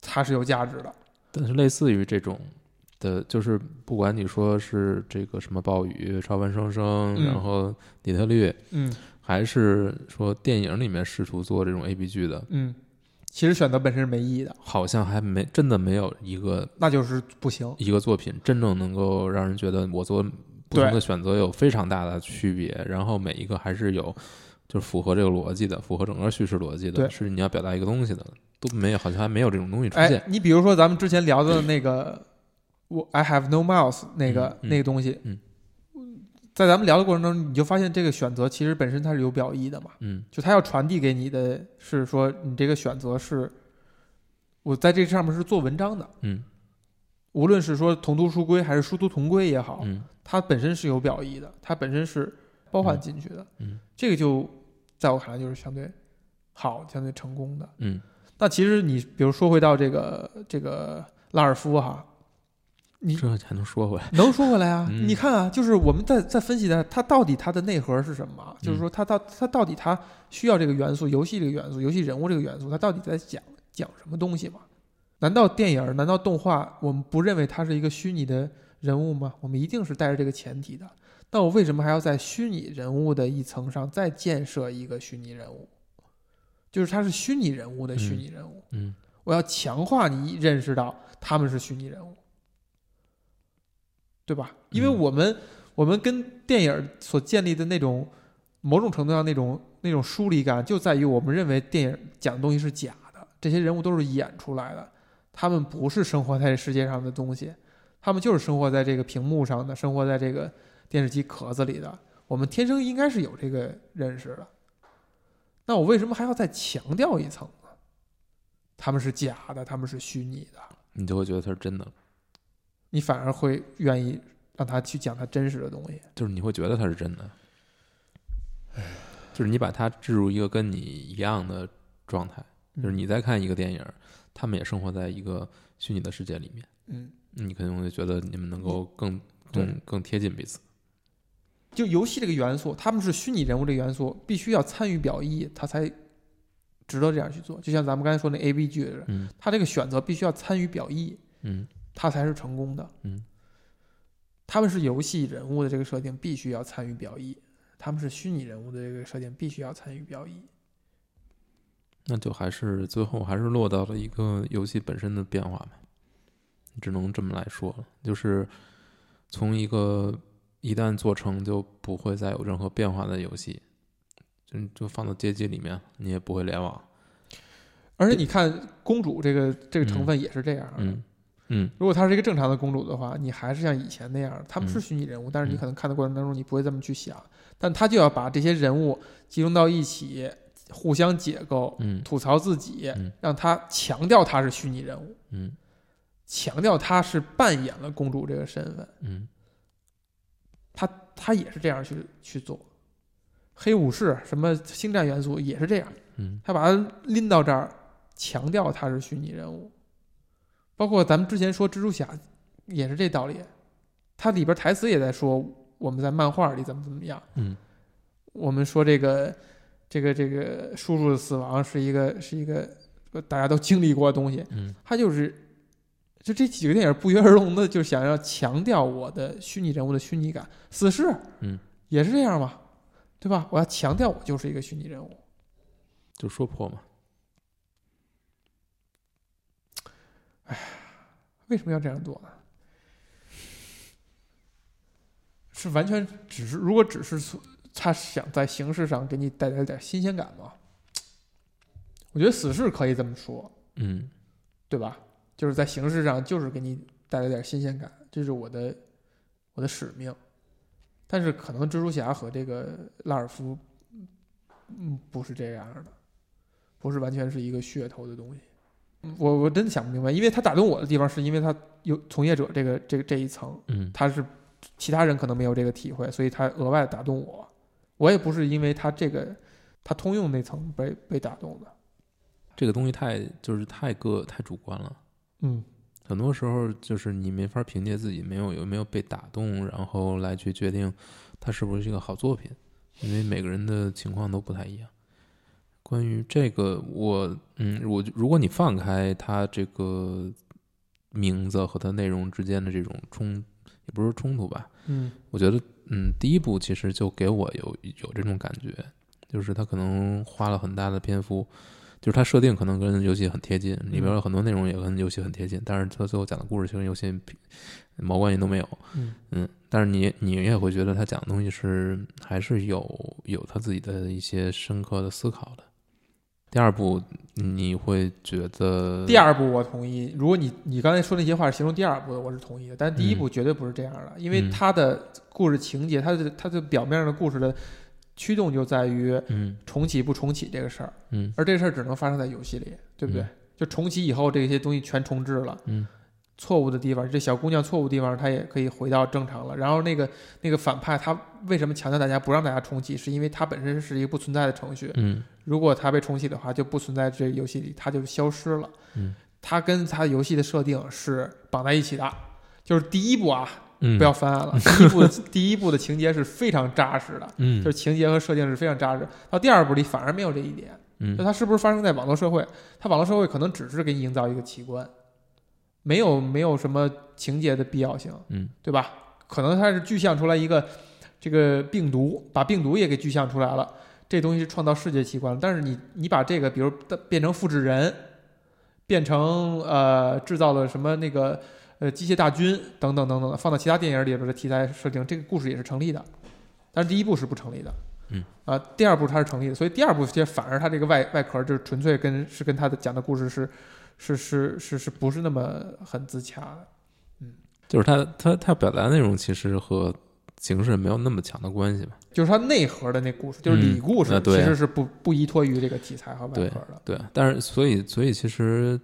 它是有价值的。但是类似于这种的，就是不管你说是这个什么暴雨、超凡生生，嗯。然后底特律，嗯。还是说电影里面试图做这种 A B 剧的，嗯，其实选择本身是没意义的，好像还没真的没有一个那就是不行。一个作品真正能够让人觉得我做不同的选择有非常大的区别，然后每一个还是有就是符合这个逻辑的，符合整个叙事逻辑的，是你要表达一个东西的，都没有，好像还没有这种东西出哎现。，你比如说咱们之前聊的那个我 I have no mouse 那个、那个东西，嗯在咱们聊的过程中，你就发现这个选择其实本身它是有表意的嘛，嗯。就它要传递给你的是说你这个选择是，我在这上面是做文章的，嗯。无论是说同读书归还是殊途同归也好，嗯。它本身是有表意的，它本身是包含进去的，嗯。这个就在我看来就是相对好、相对成功的。嗯。那其实你比如说回到这个这个拉尔夫哈，你这还能说回来？能说回来啊？嗯你看啊，就是我们在在分析的，它到底它的内核是什么？就是说它到它到底它需要这个元素，游戏这个元素，游戏人物这个元素，它到底在讲讲什么东西嘛？难道电影，难道动画，我们不认为它是一个虚拟的人物吗？我们一定是带着这个前提的。那我为什么还要在虚拟人物的一层上再建设一个虚拟人物？就是它是虚拟人物的虚拟人物，嗯我要强化你认识到他们是虚拟人物，对吧？因为嗯我们、我们跟电影所建立的那种某种程度上那种那种疏离感，就在于我们认为电影讲的东西是假的，这些人物都是演出来的，他们不是生活在这世界上的东西，他们就是生活在这个屏幕上的，生活在这个电视机壳子里的。我们天生应该是有这个认识的，那我为什么还要再强调一层呢？他们是假的，他们是虚拟的，你就会觉得它是真的，你反而会愿意让他去讲他真实的东西。就是你会觉得他是真的，就是你把他置入一个跟你一样的状态，就是你在看一个电影，他们也生活在一个虚拟的世界里面，嗯，你可能会觉得你们能够更对更更贴近彼此。就游戏这个元素，他们是虚拟人物这个元素，必须要参与表意，他才值得这样去做。就像咱们刚才说那 A B 剧他这个选择必须要参与表意，嗯他才是成功的。嗯，他们是游戏人物的这个设定必须要参与表意，他们是虚拟人物的这个设定必须要参与表意。那就还是最后还是落到了一个游戏本身的变化嘛，只能这么来说了，就是从一个一旦做成就不会再有任何变化的游戏，就就放到街机里面，你也不会联网。而且你看公主这个这个成分也是这样的。嗯嗯。如果她是一个正常的公主的话，你还是像以前那样，他们是嗯虚拟人物，但是你嗯可能看的过程当中你不会这么去想，但他就要把这些人物集中到一起，互相解构，嗯。吐槽自己，嗯让他强调他是虚拟人物，嗯。强调他是扮演了公主这个身份，嗯。他他也是这样去去做。黑武士什么星战元素也是这样，嗯。他把他拎到这儿，强调他是虚拟人物。包括咱们之前说蜘蛛侠，也是这道理。它里边台词也在说我们在漫画里怎么怎么样。嗯我们说这个这个这个叔叔的死亡是一个是一个呃大家都经历过的东西，嗯他就是就这几个电影不约而同的就想要强调我的虚拟人物的虚拟感。死侍，嗯，也是这样嘛，对吧？我要强调我就是一个虚拟人物。就说破嘛。为什么要这样做呢？是完全只是如果只是说他想在形式上给你带来点新鲜感吗？我觉得死侍可以这么说，嗯对吧？就是在形式上就是给你带来点新鲜感，这是我的我的使命。但是可能蜘蛛侠和这个拉尔夫，嗯，不是这样的，不是完全是一个噱头的东西。嗯我我真的想不明白，因为他打动我的地方，是因为他有从业者这个这个这一层，嗯他是其他人可能没有这个体会，所以他额外打动我。我也不是因为他这个他通用那层被被打动的。这个东西太就是太个太主观了。嗯，很多时候就是你没法凭借自己没有有没有被打动，然后来去决定它是不是一个好作品，因为每个人的情况都不太一样。关于这个，我嗯，我如果你放开它这个名字和它内容之间的这种冲，也不是冲突吧，嗯我觉得嗯，第一部其实就给我有有这种感觉，就是它可能花了很大的篇幅，就是它设定可能跟游戏很贴近，里边有很多内容也跟游戏很贴近，但是它最后讲的故事其实跟游戏毛关系都没有。嗯嗯，但是你你也会觉得他讲的东西是还是有有他自己的一些深刻的思考的。第二部你会觉得第二部我同意，如果你你刚才说那些话是形容第二部的，我是同意的。但第一部嗯绝对不是这样的，因为嗯它的故事情节，它的它的表面上的故事的驱动就在于嗯重启不重启这个事儿，嗯而这个事儿只能发生在游戏里，对不对？嗯就重启以后，这些东西全重置了，嗯错误的地方，这小姑娘错误的地方，她也可以回到正常了。然后那个那个反派，他为什么强调大家不让大家重启？是因为它本身是一个不存在的程序，嗯如果它被重启的话，就不存在这个游戏里，它就消失了。嗯它跟它游戏的设定是绑在一起的，就是第一部啊，嗯，不要翻案了。第一部的 第一部的情节是非常扎实的，嗯就是情节和设定是非常扎实。到第二部里反而没有这一点，嗯就它是不是发生在网络社会？它网络社会可能只是给你营造一个奇观，没有没有什么情节的必要性，嗯对吧？可能它是具象出来一个这个病毒，把病毒也给具象出来了，这东西是创造世界奇观了。但是你你把这个，比如变成复制人，变成呃制造了什么那个呃机械大军等等等等，放到其他电影里边的题材设定，这个故事也是成立的。但是第一部是不成立的，嗯啊、第二部它是成立的，所以第二部其实反而它这个外外壳就是纯粹跟是跟它的讲的故事是是是是是不是那么很自洽的。嗯就是他他他表达的内容其实和形式没有那么强的关系吧。就是它内核的那故事，就是嗯里故事，其实是不不依托于这个题材和外对核的。对，但是所以所以其实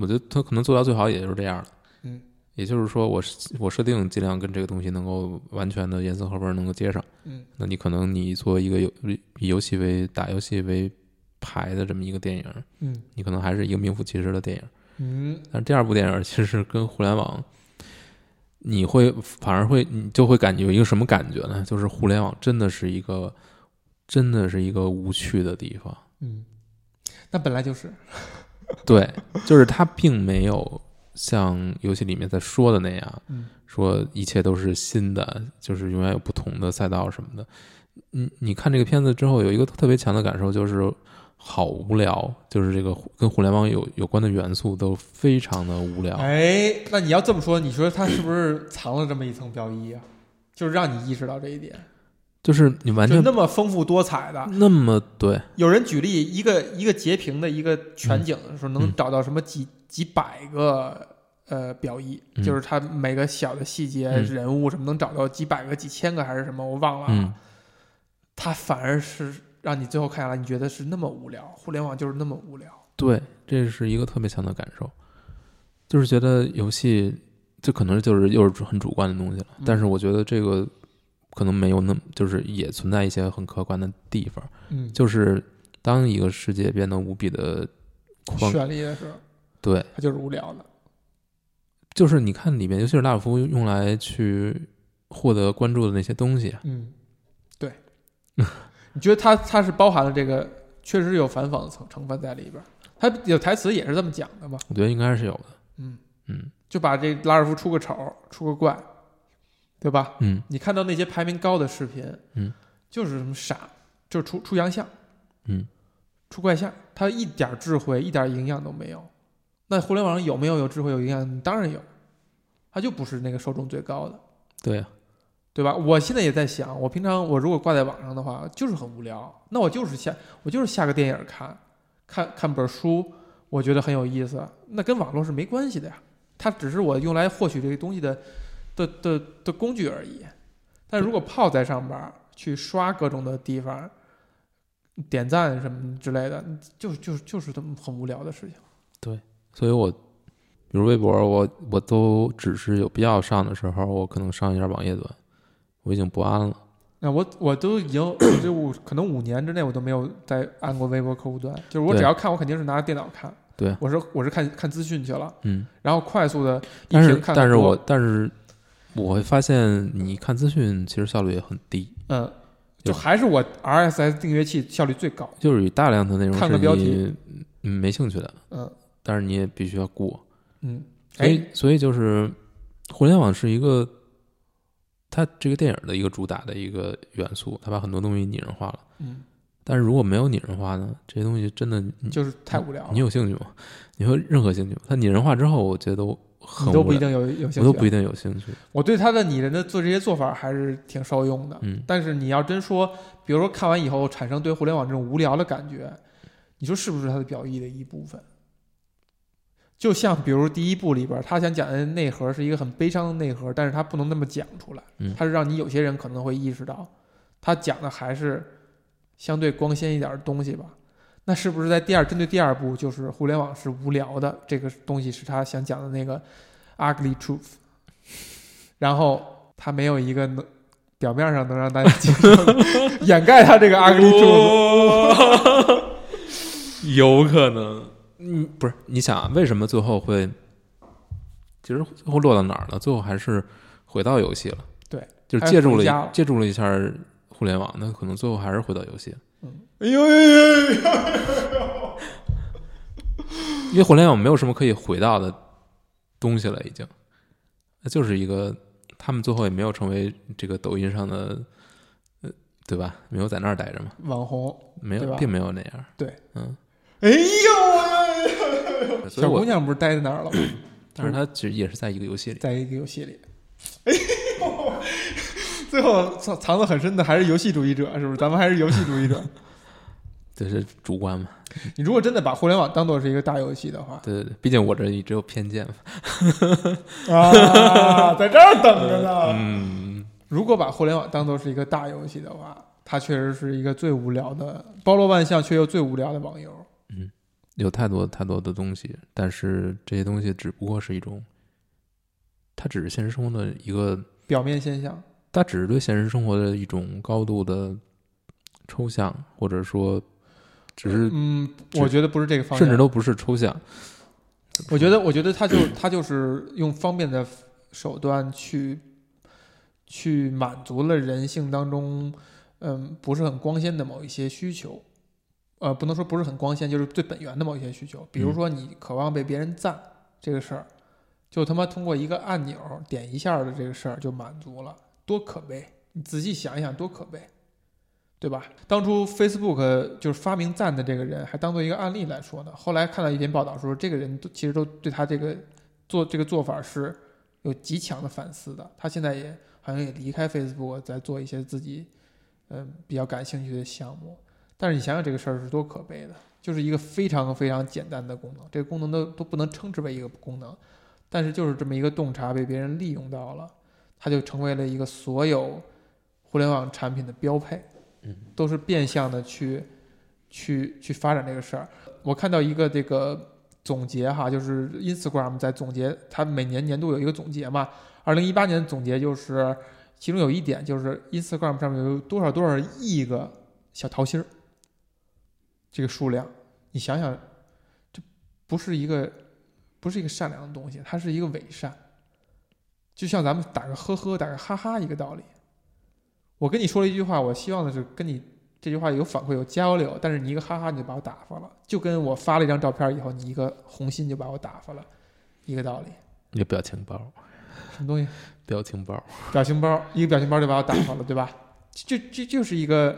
我觉得他可能做到最好也就是这样了。嗯，也就是说我是我设定尽量跟这个东西能够完全的严丝合缝能够接上。嗯那你可能你做一个游以游戏为打游戏为牌的这么一个电影，嗯你可能还是一个名副其实的电影。嗯但是第二部电影其实跟互联网，你会反而会你就会感觉有一个什么感觉呢？就是互联网真的是一个真的是一个无趣的地方。嗯，那本来就是，对，就是它并没有像游戏里面在说的那样，嗯说一切都是新的，就是永远有不同的赛道什么的。你你看这个片子之后，有一个特别强的感受，就是好无聊，就是这个跟互联网有有关的元素都非常的无聊。哎，那你要这么说，你说它是不是藏了这么一层标意啊？就是让你意识到这一点，就是你完全就那么丰富多彩的。那么对，有人举例，一个一个截屏的一个全景的时候，能嗯找到什么几几百个呃表意，嗯就是它每个小的细节、嗯人物什么，能找到几百个、几千个还是什么，我忘了啊。嗯，它反而是让你最后看下来，你觉得是那么无聊，互联网就是那么无聊。对，这是一个特别强的感受，就是觉得游戏这可能就是又是很主观的东西了，嗯但是我觉得这个可能没有那么，就是也存在一些很客观的地方，嗯，就是当一个世界变得无比的宽，绚丽的时候，对，它就是无聊的。就是你看里面，尤其是拉尔夫用来去获得关注的那些东西，嗯，对。你觉得它它是包含了这个，确实有反讽成成分在里边儿。它有台词也是这么讲的嘛？我觉得应该是有的，嗯，嗯就把这拉尔夫出个丑，出个怪，对吧？嗯你看到那些排名高的视频，嗯，就是什么傻，就是出出洋相，嗯，出怪相，他一点智慧、一点营养都没有。那互联网上有没有有智慧、有营养？当然有，他就不是那个受众最高的，对呀、对吧？我现在也在想，我平常我如果挂在网上的话，就是很无聊。那我就是下，我就是下个电影看，看看本书，我觉得很有意思，那跟网络是没关系的呀。它只是我用来获取这个东西的的的的工具而已。但如果泡在上边去刷各种的地方，点赞什么之类的，就就就是这么很无聊的事情。对所以我比如微博，我我都只是有必要上的时候，我可能上一下网页端，我已经不安了。那我我都已经这五 可能五年之内我都没有再按过微博客户端，就是我只要看，我肯定是拿着电脑看。对我是我是看看资讯去了，嗯，然后快速的一但是屏看很多但是我但是我会发现，你看资讯其实效率也很低，嗯，就还是我 RSS 订阅器效率最高。就是有大量的内容看个标题嗯没兴趣的，嗯但是你也必须要过。嗯，所以哎，所以就是互联网是一个它这个电影的一个主打的一个元素，它把很多东西拟人化了。嗯，但是如果没有拟人化呢，这些东西真的你就是太无聊了，你有兴趣吗？你会任何兴趣吗？它拟人化之后，我觉得都很你都不一定有有兴趣。我都不一定有兴趣。我对他的拟人的做这些做法还是挺受用的。嗯，但是你要真说，比如说看完以后产生对互联网这种无聊的感觉，你说是不是它的表意的一部分？就像比如第一部里边，他想讲的内核是一个很悲伤的内核，但是他不能那么讲出来，嗯他是让你有些人可能会意识到，他讲的还是相对光鲜一点的东西吧。那是不是在第二针对第二部，就是互联网是无聊的这个东西是他想讲的那个 ugly truth，然后他没有一个能表面上能让大家接受掩盖他这个 ugly truth。有可能。嗯，不是，你想啊，为什么最后会，其实最后落到哪儿了？最后还是回到游戏了。对，就是借助了借助了一下互联网，那可能最后还是回到游戏了。哎呦呦呦！因为互联网没有什么可以回到的东西了，已经，那就是一个他们最后也没有成为这个抖音上的，呃，对吧？没有在那儿待着嘛，网红，没有，并没有那样。对，嗯，哎呦 小姑娘不是待在那儿了吗？但是她其实也是在一个游戏里。在一个游戏里。哎呦！最后藏藏得很深的还是游戏主义者，是不是？咱们还是游戏主义者。这是主观嘛？你如果真的把互联网当做是一个大游戏的话，对对对，毕竟我这里只有偏见嘛。啊，在这儿等着呢。嗯，如果把互联网当做是一个大游戏的话，它确实是一个最无聊的，包罗万象却又最无聊的网游。有太多太多的东西，但是这些东西只不过是一种，它只是现实生活的一个，表面现象，它只是对现实生活的一种高度的抽象，或者说，只是嗯，我觉得不是这个方向，甚至都不是抽象。我觉得，我觉得他就他就是用方便的手段去去满足了人性当中，嗯，不是很光鲜的某一些需求，呃，不能说不是很光鲜，就是最本源的某一些需求。比如说，你渴望被别人赞这个事儿，就他妈通过一个按钮点一下的这个事儿就满足了，多可悲！你仔细想一想，多可悲，对吧？当初 Facebook 就是发明赞的这个人，还当做一个案例来说呢。后来看到一篇报道说，这个人都其实都对他这个做这个做法是有极强的反思的。他现在也好像也离开 Facebook，在做一些自己嗯比较感兴趣的项目。但是你想想这个事儿是多可悲的，就是一个非常非常简单的功能，这个功能都都不能称之为一个功能，但是就是这么一个洞察被别人利用到了，它就成为了一个所有互联网产品的标配。嗯，都是变相的去去去发展这个事儿。我看到一个这个总结哈，就是 Instagram 在总结，它每年年度有一个总结嘛。二零一八年的总结就是，其中有一点就是 Instagram 上面有多少多少亿个小桃心儿，这个数量，你想想，这不是一个不是一个善良的东西，它是一个伪善，就像咱们打个呵呵、打个哈哈一个道理。我跟你说了一句话，我希望的是跟你这句话有反馈、有交流，但是你一个哈哈你就把我打发了，就跟我发了一张照片以后，你一个红心就把我打发了，一个道理。一个表情包，什么东西？表情包，表情包，一个表情包就把我打发了，对吧？就就就是一个，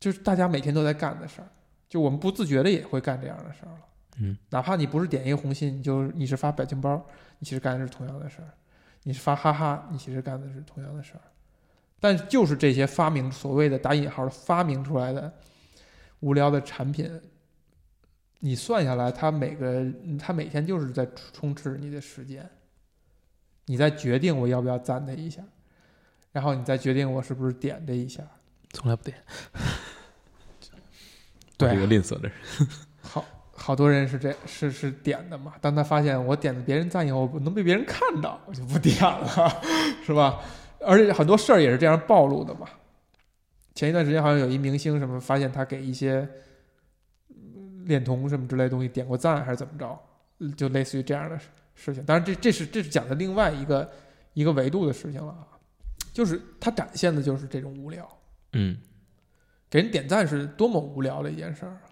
就是大家每天都在干的事儿，就我们不自觉的也会干这样的事儿了。嗯，哪怕你不是点一个红心，你就你是发表情包，你其实干的是同样的事儿；你是发哈哈，你其实干的是同样的事儿。但就是这些发明所谓的打引号的发明出来的无聊的产品，你算下来，它每个它每天就是在充斥你的时间，你在决定我要不要赞它一下，然后你再决定我是不是点这一下。从来不点。对一个吝啬的人。好，好多人是这是是点的嘛。当他发现我点了别人赞以后，我能被别人看到，我就不点了，是吧？而且很多事儿也是这样暴露的嘛。前一段时间好像有一明星什么发现他给一些嗯恋童什么之类的东西点过赞，还是怎么着，嗯就类似于这样的事事情。当然这这是这是讲的另外一个一个维度的事情了啊，就是他展现的就是这种无聊。嗯，给人点赞是多么无聊的一件事儿啊！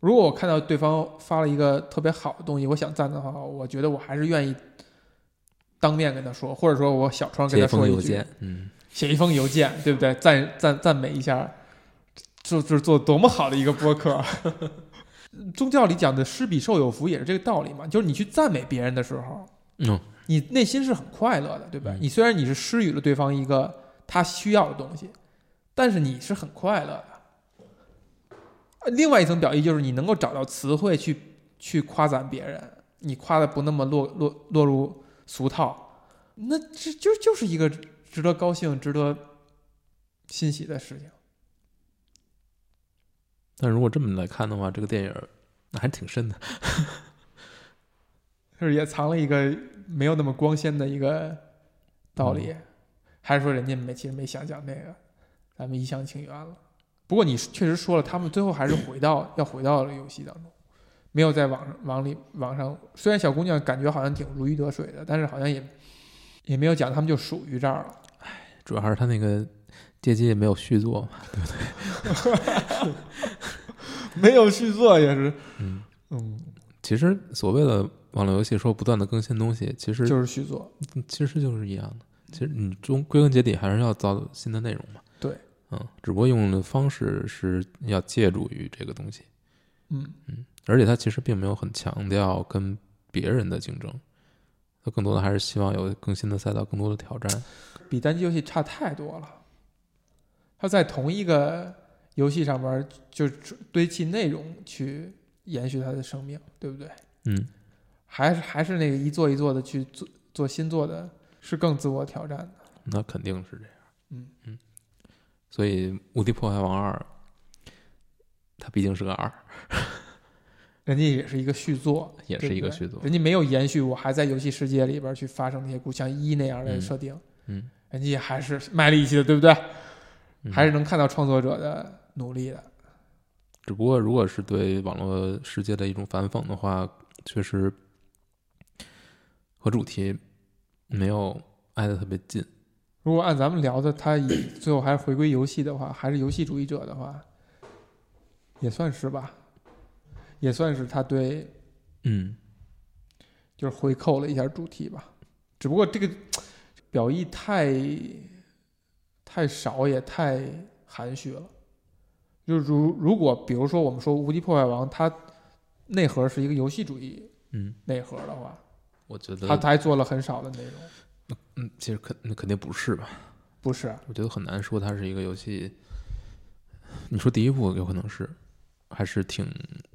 如果我看到对方发了一个特别好的东西，我想赞的话，我觉得我还是愿意当面跟他说，或者说我小窗跟他说一句，封邮件，嗯，写一封邮件，对不对？赞赞赞美一下，做做做多么好的一个播客！宗教里讲的“施比受有福”也是这个道理嘛，就是你去赞美别人的时候，嗯，你内心是很快乐的，对吧？嗯你虽然你是施予了对方一个他需要的东西，但是你是很快乐的。呃另外一层表意就是你能够找到词汇去去夸赞别人，你夸的不那么落落落入俗套，那这就就是一个值得高兴、值得欣喜的事情。但如果这么来看的话，这个电影那还挺深的。就 是也藏了一个没有那么光鲜的一个道理，还是说人家没其实没想讲这个，咱们一厢情愿了。不过你确实说了，他们最后还是回到要回到了游戏当中，没有在网上网里网上。虽然小姑娘感觉好像挺如鱼得水的，但是好像也也没有讲他们就属于这儿了。唉主要还是他那个街机也没有续作嘛。没有续作也是，嗯，嗯，其实所谓的网络游戏说不断的更新东西，其实就是续作。其实就是一样的。其实你终归根结底还是要造新的内容嘛。对，嗯，只不过用的方式是要借助于这个东西，嗯嗯，而且他其实并没有很强调跟别人的竞争，他更多的还是希望有更新的赛道、更多的挑战。比单机游戏差太多了。他在同一个游戏上面就堆砌内容去延续他的生命，对不对？嗯，还是还是那个一座一座的去做做新做的，是更自我挑战的。那肯定是这样。嗯嗯，所以《无敌破坏王二》它毕竟是个二，人家也是一个续作，也是一个续作人家没有延续我还在游戏世界里边去发生那些故像一那样的嗯设定，嗯，人家还是卖力气的，对不对？嗯还是能看到创作者的努力的。只不过如果是对网络世界的一种反讽的话，确实和主题没有挨得特别近。如果按咱们聊的，他以最后还是回归游戏的话，还是游戏主义者的话，也算是吧，也算是他对嗯就是回扣了一下主题吧。只不过这个表意太太少，也太含蓄了。就如如果比如说我们说《无敌破坏王》，它内核是一个游戏主义嗯，内核的话，我觉得它它还做了很少的内容，嗯，其实肯那肯定不是吧？不是？我觉得很难说它是一个游戏。你说第一部有可能是，还是挺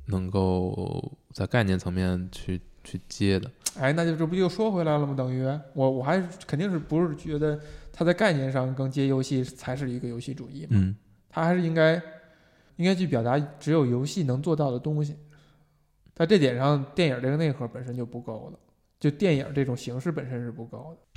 能够在概念层面去去接的。哎，那就这不就说回来了吗？等于我我还是肯定是不是觉得它在概念上更接游戏才是一个游戏主义嘛？嗯它还是应该应该去表达只有游戏能做到的东西。在这点上，电影这个内核本身就不够了，就电影这种形式本身是不够的。